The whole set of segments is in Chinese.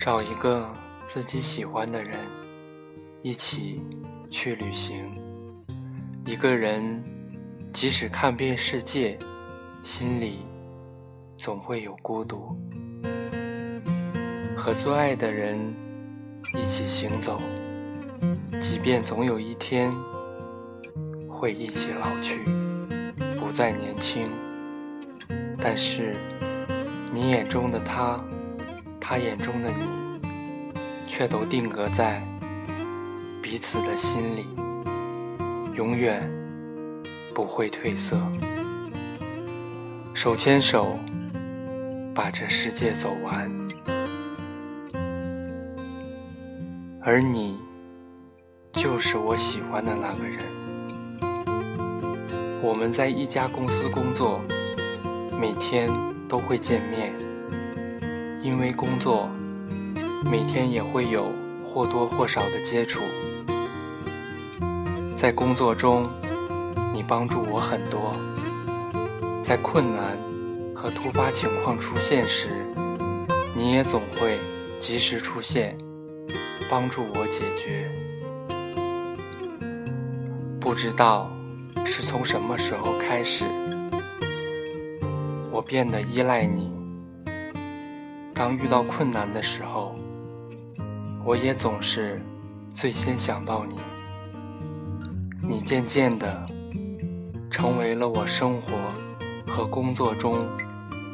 找一个自己喜欢的人，一起去旅行。一个人即使看遍世界，心里总会有孤独。和最爱的人一起行走，即便总有一天会一起老去，不再年轻，但是你眼中的他，他眼中的你，却都定格在彼此的心里，永远不会褪色。手牵手，把这世界走完。而你，就是我喜欢的那个人。我们在一家公司工作，每天都会见面。因为工作，每天也会有或多或少的接触。在工作中，你帮助我很多。在困难和突发情况出现时，你也总会及时出现。帮助我解决。不知道是从什么时候开始，我变得依赖你。当遇到困难的时候，我也总是最先想到你。你渐渐的成为了我生活和工作中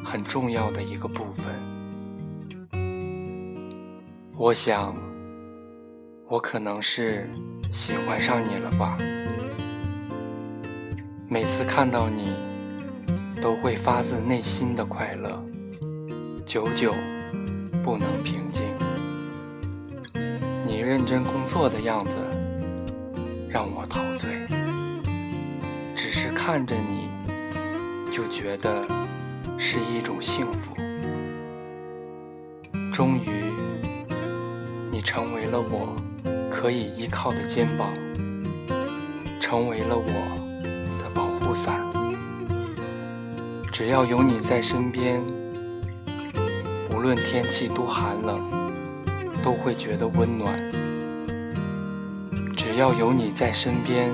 很重要的一个部分。我想。我可能是喜欢上你了吧？每次看到你，都会发自内心的快乐，久久不能平静。你认真工作的样子让我陶醉，只是看着你就觉得是一种幸福。终于，你成为了我。可以依靠的肩膀，成为了我的保护伞。只要有你在身边，无论天气多寒冷，都会觉得温暖。只要有你在身边，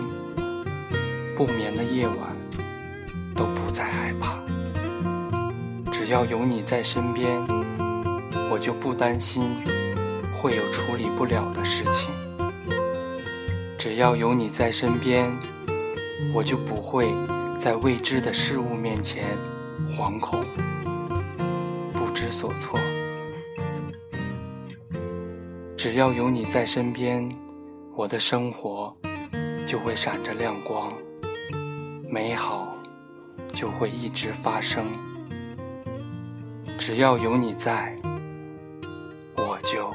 不眠的夜晚都不再害怕。只要有你在身边，我就不担心会有处理不了的事情。只要有你在身边，我就不会在未知的事物面前惶恐、不知所措。只要有你在身边我的生活就会闪着亮光美好就会一直发生。只要有你在我就